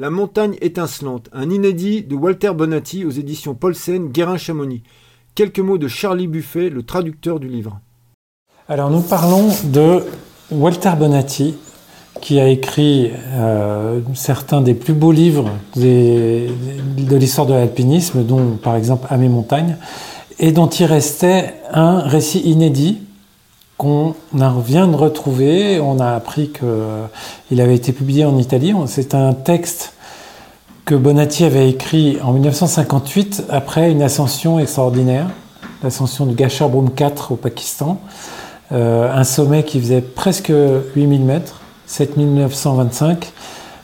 La montagne étincelante, un inédit de Walter Bonatti aux éditions Paulsen, Guérin-Chamonix. Quelques mots de Charlie Buffet, le traducteur du livre. Alors nous parlons de Walter Bonatti, qui a écrit euh, certains des plus beaux livres de l'histoire de l'alpinisme, dont par exemple À mes montagnes, et dont il restait un récit inédit qu'on vient de retrouver. On a appris qu'il avait été publié en Italie. C'est un texte que Bonatti avait écrit en 1958 après une ascension extraordinaire, l'ascension du Gachar Broom 4 au Pakistan, euh, un sommet qui faisait presque 8000 mètres, 7925,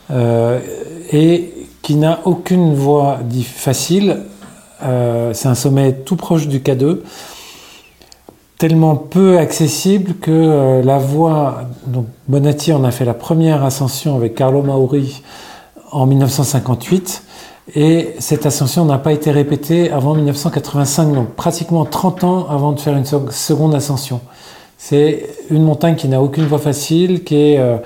euh, et qui n'a aucune voie facile. Euh, c'est un sommet tout proche du K2 tellement peu accessible que euh, la voie, donc Bonatti en a fait la première ascension avec Carlo Mauri en 1958 et cette ascension n'a pas été répétée avant 1985, donc pratiquement 30 ans avant de faire une seconde ascension. C'est une montagne qui n'a aucune voie facile, qui, euh,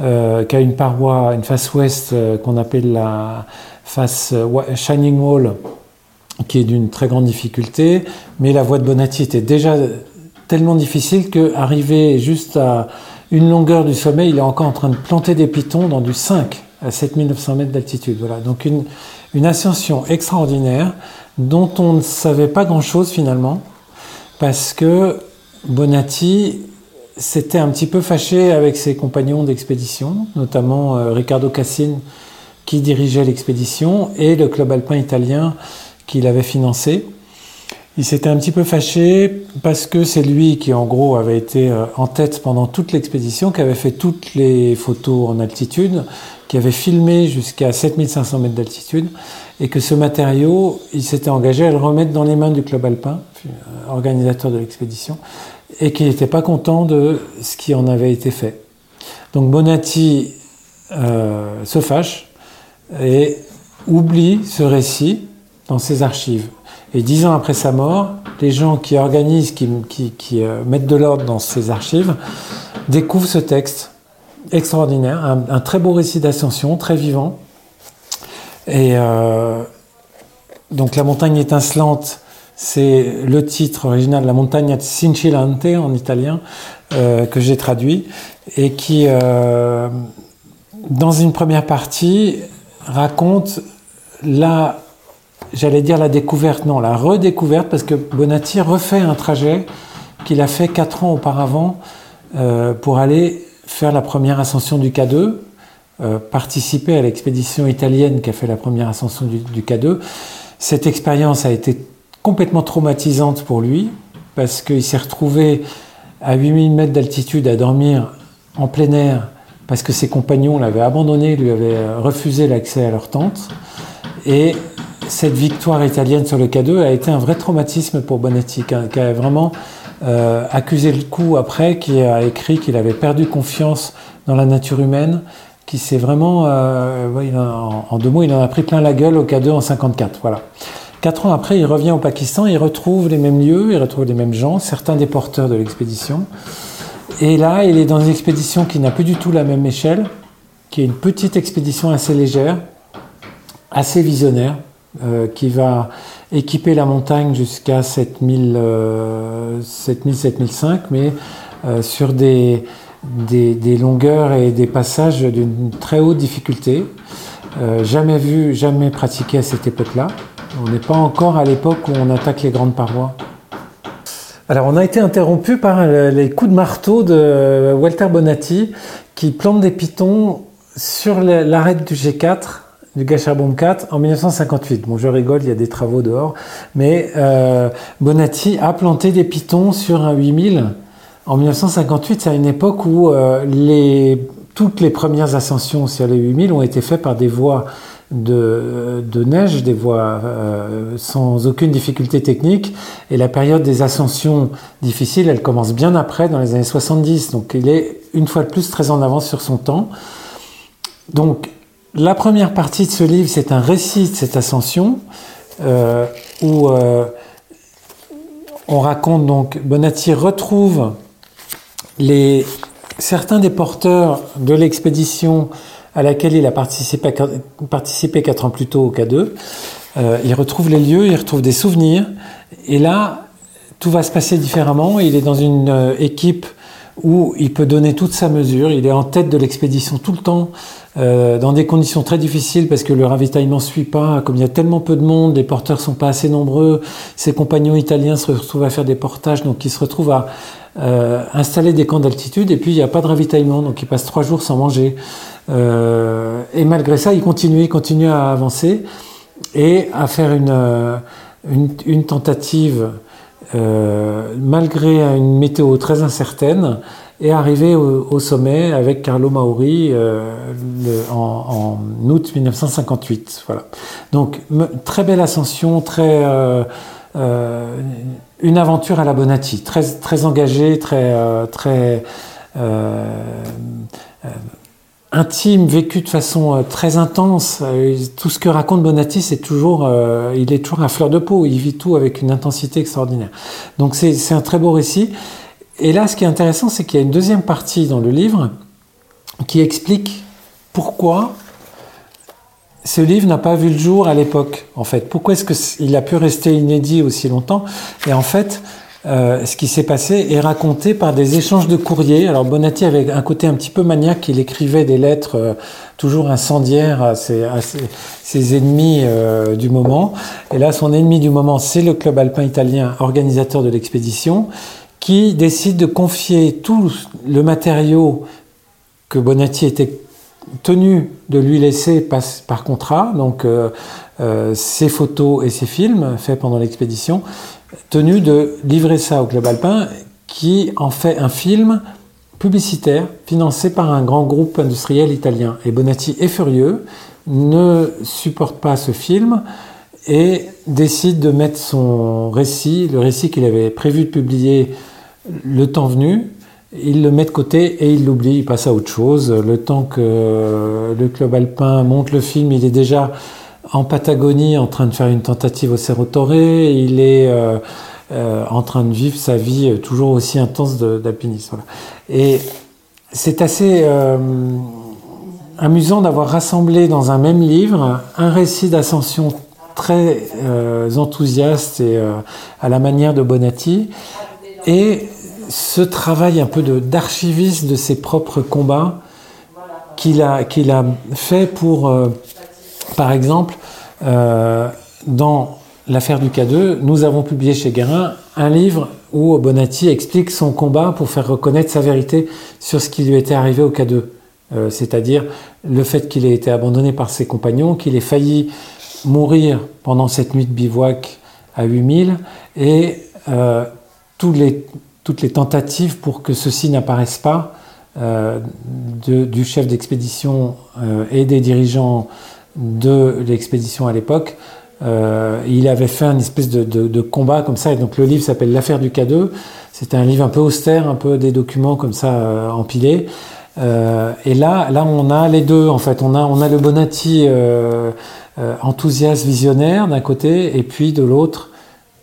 euh, qui a une paroi, une face ouest qu'on appelle la face Shining Wall, qui est d'une très grande difficulté, mais la voie de Bonatti était déjà tellement difficile qu'arrivé juste à une longueur du sommet, il est encore en train de planter des pitons dans du 5 à 7900 mètres d'altitude. Voilà, donc une, une ascension extraordinaire dont on ne savait pas grand-chose finalement, parce que Bonatti s'était un petit peu fâché avec ses compagnons d'expédition, notamment euh, Riccardo Cassin qui dirigeait l'expédition et le club alpin italien qui l'avait financé. Il s'était un petit peu fâché parce que c'est lui qui, en gros, avait été euh, en tête pendant toute l'expédition, qui avait fait toutes les photos en altitude, qui avait filmé jusqu'à 7500 mètres d'altitude, et que ce matériau, il s'était engagé à le remettre dans les mains du club alpin, euh, organisateur de l'expédition, et qu'il n'était pas content de ce qui en avait été fait. Donc Bonatti euh, se fâche et oublie ce récit dans ses archives. Et dix ans après sa mort, les gens qui organisent, qui, euh, mettent de l'ordre dans ces archives, découvrent ce texte extraordinaire, un, très beau récit d'ascension, très vivant. Et euh, donc la montagne étincelante, c'est le titre original, la montagne Cincillante en italien, euh, que j'ai traduit, et qui, dans une première partie, raconte la j'allais dire la découverte, non, la redécouverte, parce que Bonatti refait un trajet qu'il a fait quatre ans auparavant euh, pour aller faire la première ascension du K2, euh, participer à l'expédition italienne qui a fait la première ascension du, du K2. Cette expérience a été complètement traumatisante pour lui, parce qu'il s'est retrouvé à 8000 mètres d'altitude à dormir en plein air, parce que ses compagnons l'avaient abandonné, lui avaient refusé l'accès à leur tente. Et cette victoire italienne sur le K2 a été un vrai traumatisme pour Bonetti, qui a, vraiment euh, accusé le coup après, qui a écrit qu'il avait perdu confiance dans la nature humaine, qui s'est vraiment, euh, en, deux mots, il en a pris plein la gueule au K2 en 54. Voilà. Quatre ans après, il revient au Pakistan, il retrouve les mêmes lieux, il retrouve les mêmes gens, certains des porteurs de l'expédition. Et là, il est dans une expédition qui n'a plus du tout la même échelle, qui est une petite expédition assez légère, assez visionnaire, euh, qui va équiper la montagne jusqu'à 7000, 7000, 7005, mais euh, sur des, des, longueurs et des passages d'une très haute difficulté. Euh, jamais vu, jamais pratiqué à cette époque-là. On n'est pas encore à l'époque où on attaque les grandes parois. Alors on a été interrompu par les coups de marteau de Walter Bonatti qui plante des pitons sur l'arête du G4 du Gacharbon 4 en 1958. Bon, je rigole, il y a des travaux dehors, mais euh, Bonatti a planté des pitons sur un 8000 en 1958. C'est à une époque où euh, les, toutes les premières ascensions sur les 8000 ont été faites par des voies de, de neige, des voies euh, sans aucune difficulté technique. Et la période des ascensions difficiles, elle commence bien après, dans les années 70. Donc il est une fois de plus très en avance sur son temps. Donc la première partie de ce livre, c'est un récit de cette ascension euh, où euh, on raconte donc Bonatti retrouve certains des porteurs de l'expédition à laquelle il a participé, quatre ans plus tôt au K2. Euh, il retrouve les lieux, il retrouve des souvenirs, et là, tout va se passer différemment. Il est dans une équipe où il peut donner toute sa mesure. Il est en tête de l'expédition tout le temps, euh, dans des conditions très difficiles parce que le ravitaillement ne suit pas. Comme il y a tellement peu de monde, les porteurs sont pas assez nombreux. Ses compagnons italiens se retrouvent à faire des portages, donc il se retrouve à euh, installer des camps d'altitude. Et puis il n'y a pas de ravitaillement, donc il passe trois jours sans manger. Euh, et malgré ça, il continue, il continue à avancer et à faire une, euh, une, une tentative euh, malgré une météo très incertaine, est arrivé au, sommet avec Carlo Mauri euh, en, août 1958. Voilà. Donc très belle ascension, très euh, une aventure à la Bonatti, très très engagée, très très intime, vécu de façon euh, très intense. Euh, tout ce que raconte Bonatti, c'est toujours, euh, il est toujours à fleur de peau. Il vit tout avec une intensité extraordinaire. Donc c'est un très beau récit. Et là, ce qui est intéressant, c'est qu'il y a une deuxième partie dans le livre qui explique pourquoi ce livre n'a pas vu le jour à l'époque. En fait, pourquoi est-ce qu'il a pu rester inédit aussi longtemps? Et en fait, euh, ce qui s'est passé est raconté par des échanges de courriers. Alors Bonatti avait un côté un petit peu maniaque, il écrivait des lettres euh, toujours incendiaires à ses, ennemis euh, du moment. Et là, son ennemi du moment, c'est le club alpin italien, organisateur de l'expédition, qui décide de confier tout le matériau que Bonatti était tenu de lui laisser par, par contrat, donc ses photos et ses films faits pendant l'expédition, tenu de livrer ça au Club Alpin, qui en fait un film publicitaire financé par un grand groupe industriel italien. Et Bonatti est furieux, ne supporte pas ce film et décide de mettre son récit, le récit qu'il avait prévu de publier le temps venu, il le met de côté et il l'oublie, il passe à autre chose. Le temps que le club alpin monte le film, il est déjà en Patagonie en train de faire une tentative au Cerro Torre. Il est euh, euh, en train de vivre sa vie toujours aussi intense d'alpinisme. Et c'est assez euh, amusant d'avoir rassemblé dans un même livre un récit d'ascension très enthousiaste et à la manière de Bonatti et ce travail un peu d'archiviste de, ses propres combats qu'il a, qu'il a fait pour par exemple, euh, dans l'affaire du K2, nous avons publié chez Guérin un livre où Bonatti explique son combat pour faire reconnaître sa vérité sur ce qui lui était arrivé au K2. Euh, c'est-à-dire le fait qu'il ait été abandonné par ses compagnons, qu'il ait failli mourir pendant cette nuit de bivouac à 8000 et euh, toutes les tentatives pour que ceci n'apparaisse pas du chef d'expédition et des dirigeants de l'expédition à l'époque. Euh, il avait fait un espèce de, combat comme ça, et donc le livre s'appelle L'affaire du K2. C'était un livre un peu austère, un peu des documents comme ça euh, empilés. Euh, et là, là, on a les deux en fait. On a, on a le Bonatti enthousiaste, visionnaire d'un côté, et puis de l'autre,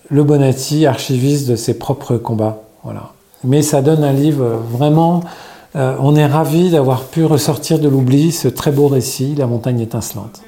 le Bonatti archiviste de ses propres combats. Voilà. Mais ça donne un livre vraiment on est ravi d'avoir pu ressortir de l'oubli ce très beau récit, La montagne étincelante.